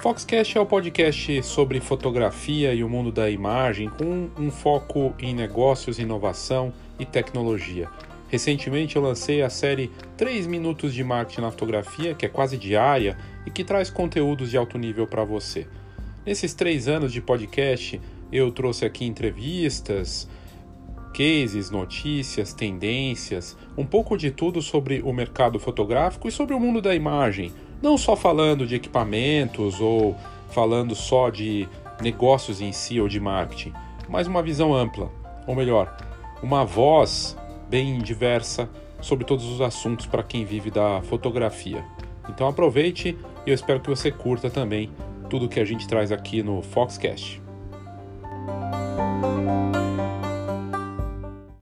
Foxcast é o podcast sobre fotografia e o mundo da imagem, com um foco em negócios, inovação e tecnologia. Recentemente eu lancei a série 3 Minutos de Marketing na Fotografia, que é quase diária e que traz conteúdos de alto nível para você. Nesses três anos de podcast, eu trouxe aqui entrevistas, cases, notícias, tendências, um pouco de tudo sobre o mercado fotográfico e sobre o mundo da imagem não só falando de equipamentos ou falando só de negócios em si ou de marketing, mas uma visão ampla, ou melhor, uma voz bem diversa sobre todos os assuntos para quem vive da fotografia. Então aproveite e eu espero que você curta também tudo que a gente traz aqui no Foxcast.